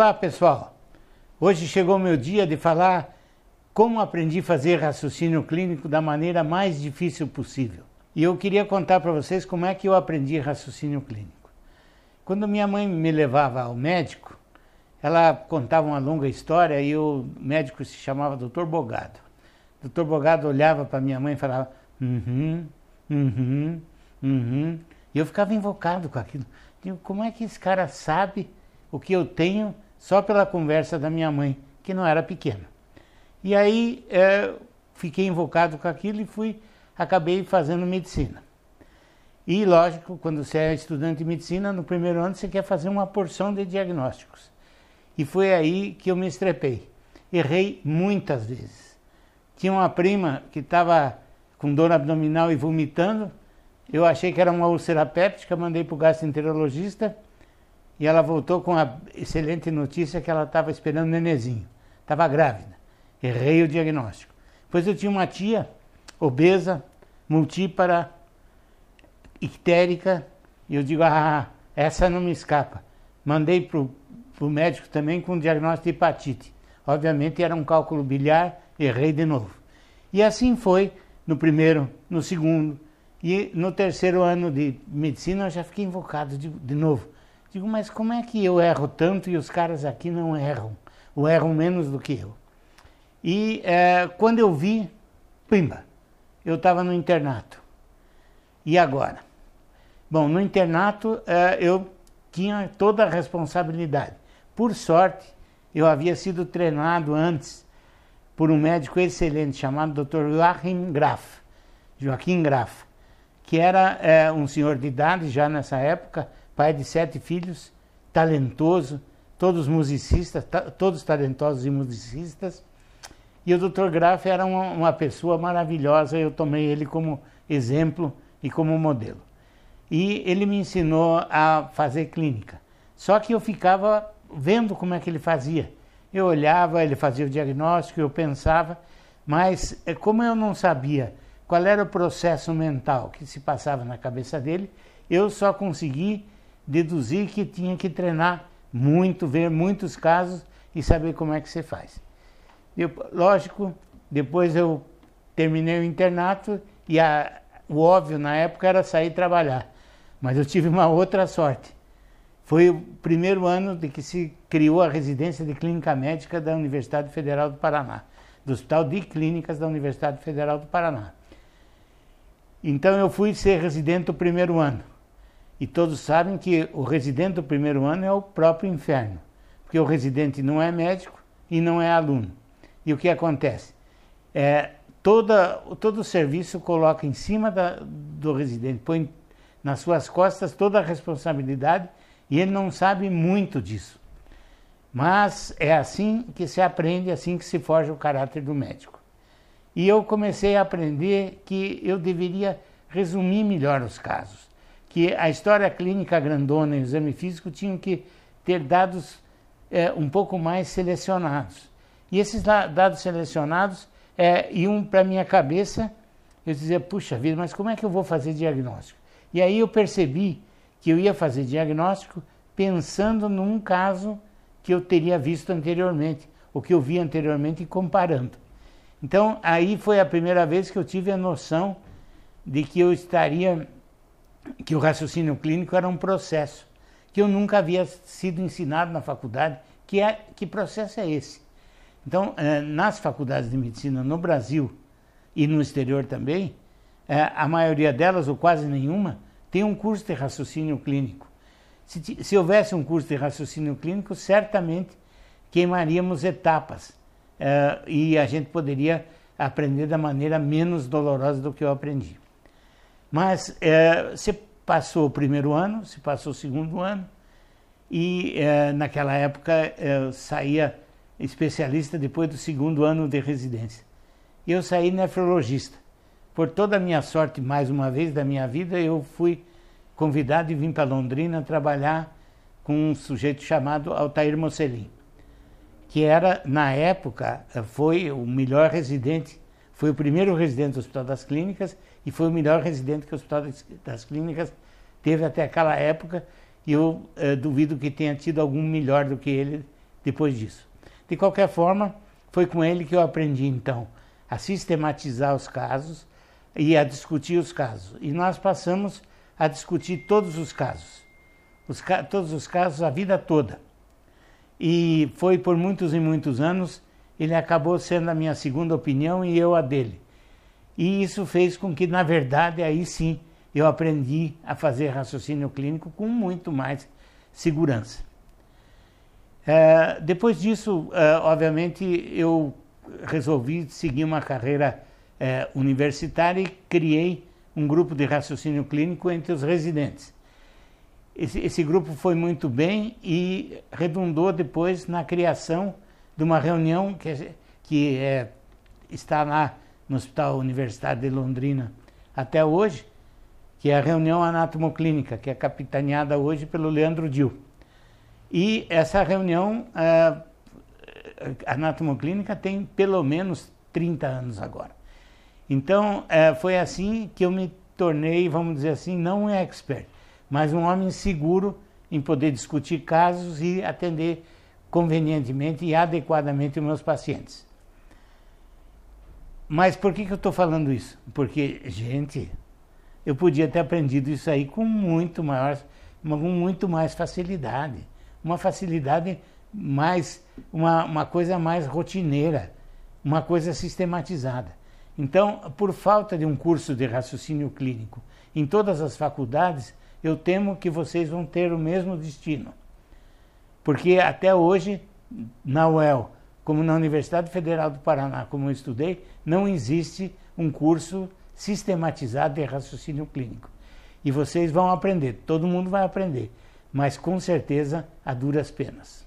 Olá pessoal, hoje chegou meu dia de falar como aprendi a fazer raciocínio clínico da maneira mais difícil possível. E eu queria contar para vocês como é que eu aprendi raciocínio clínico. Quando minha mãe me levava ao médico, ela contava uma longa história e o médico se chamava Dr. Bogado. Dr. Bogado olhava para minha mãe e falava, uhum, uhum, uhum. E eu ficava invocado com aquilo. Digo, como é que esse cara sabe o que eu tenho só pela conversa da minha mãe, que não era pequena. E aí é, fiquei invocado com aquilo e fui, acabei fazendo medicina. E lógico, quando você é estudante de medicina, no primeiro ano você quer fazer uma porção de diagnósticos. E foi aí que eu me estrepei. Errei muitas vezes. Tinha uma prima que estava com dor abdominal e vomitando. Eu achei que era uma úlcera péptica, mandei para o gastroenterologista e ela voltou com a excelente notícia que ela estava esperando um nenenzinho. Estava grávida. Errei o diagnóstico. Depois eu tinha uma tia obesa, multípara, ictérica, e eu digo, ah, essa não me escapa. Mandei para o médico também com um diagnóstico de hepatite. Obviamente era um cálculo biliar, errei de novo. E assim foi no primeiro, no segundo, e no terceiro ano de medicina eu já fiquei invocado de, de novo Digo, mas como é que eu erro tanto e os caras aqui não erram? Ou erram menos do que eu? E é, quando eu vi, pimba, eu estava no internato. E agora? Bom, no internato é, eu tinha toda a responsabilidade. Por sorte, eu havia sido treinado antes por um médico excelente chamado Dr. Joachim Graf, Joaquim Graf, que era é, um senhor de idade já nessa época, pai de sete filhos, talentoso, todos musicistas, todos talentosos e musicistas. E o Dr. Graff era uma, uma, pessoa maravilhosa, eu tomei ele como exemplo e como modelo. E ele me ensinou a fazer clínica. Só que eu ficava vendo como é que ele fazia. Eu olhava, ele fazia o diagnóstico, eu pensava, mas eh, como eu não sabia qual era o processo mental que se passava na cabeça dele, eu só consegui deduzir que tinha que treinar muito, ver muitos casos e saber como é que você faz. Eu, lógico, depois eu terminei o internato e a, o óbvio na época era sair trabalhar. Mas eu tive uma outra sorte. Foi o primeiro ano de que se criou a residência de clínica médica da Universidade Federal do Paraná, do Hospital de Clínicas da Universidade Federal do Paraná. Então eu fui ser residente o primeiro ano. E todos sabem que o residente do primeiro ano é o próprio inferno, porque o residente não é médico e não é aluno. E o que acontece? É, toda, todo o serviço coloca em cima da, do residente, põe nas suas costas toda a responsabilidade e ele não sabe muito disso. Mas é assim que se aprende, assim que se forja o caráter do médico. E eu comecei a aprender que eu deveria resumir melhor os casos que a história clínica grandona e o exame físico tinham que ter dados é, um pouco mais selecionados. E esses dados selecionados é, iam para minha cabeça, eu dizia, puxa vida, mas como é que eu vou fazer diagnóstico? E aí eu percebi que eu ia fazer diagnóstico pensando num caso que eu teria visto anteriormente, o que eu vi anteriormente e comparando. Então aí foi a primeira vez que eu tive a noção de que eu estaria que o raciocínio clínico era um processo que eu nunca havia sido ensinado na faculdade. Que, é, que processo é esse? Então, eh, nas faculdades de medicina no Brasil e no exterior também, eh, a maioria delas, ou quase nenhuma, tem um curso de raciocínio clínico. Se, se houvesse um curso de raciocínio clínico, certamente queimaríamos etapas eh, e a gente poderia aprender da maneira menos dolorosa do que eu aprendi. Mas é, se passou o primeiro ano, se passou o segundo ano, e é, naquela época é, saía especialista depois do segundo ano de residência. E eu saí nefrologista. Por toda a minha sorte, mais uma vez da minha vida, eu fui convidado e vim para Londrina trabalhar com um sujeito chamado Altair Mocelin, que era, na época, foi o melhor residente foi o primeiro residente do Hospital das Clínicas e foi o melhor residente que o Hospital das Clínicas teve até aquela época. E eu eh, duvido que tenha tido algum melhor do que ele depois disso. De qualquer forma, foi com ele que eu aprendi então a sistematizar os casos e a discutir os casos. E nós passamos a discutir todos os casos, os, todos os casos a vida toda. E foi por muitos e muitos anos, ele acabou sendo a minha segunda opinião e eu a dele. E isso fez com que, na verdade, aí sim, eu aprendi a fazer raciocínio clínico com muito mais segurança. É, depois disso, é, obviamente, eu resolvi seguir uma carreira é, universitária e criei um grupo de raciocínio clínico entre os residentes. Esse, esse, grupo foi muito bem e redundou depois na criação de uma reunião que, que é, está lá no Hospital Universitário de Londrina até hoje, que é a reunião anatomoclínica, que é capitaneada hoje pelo Leandro Dil. E essa reunião uh, anatomoclínica tem pelo menos 30 anos agora. Então, uh, foi assim que eu me tornei, vamos dizer assim, não um expert, mas um homem seguro em poder discutir casos e atender convenientemente e adequadamente os meus pacientes. Mas por que, que eu estou falando isso? Porque, gente, eu podia ter aprendido isso aí com muito maior, com muito mais facilidade. Uma facilidade mais, uma, uma coisa mais rotineira, uma coisa sistematizada. Então, por falta de um curso de raciocínio clínico em todas as faculdades, eu temo que vocês vão ter o mesmo destino. Porque até hoje, na UEL, como na Universidade Federal do Paraná, como eu estudei, não existe um curso sistematizado de raciocínio clínico. E vocês vão aprender, todo mundo vai aprender, mas com certeza a duras penas.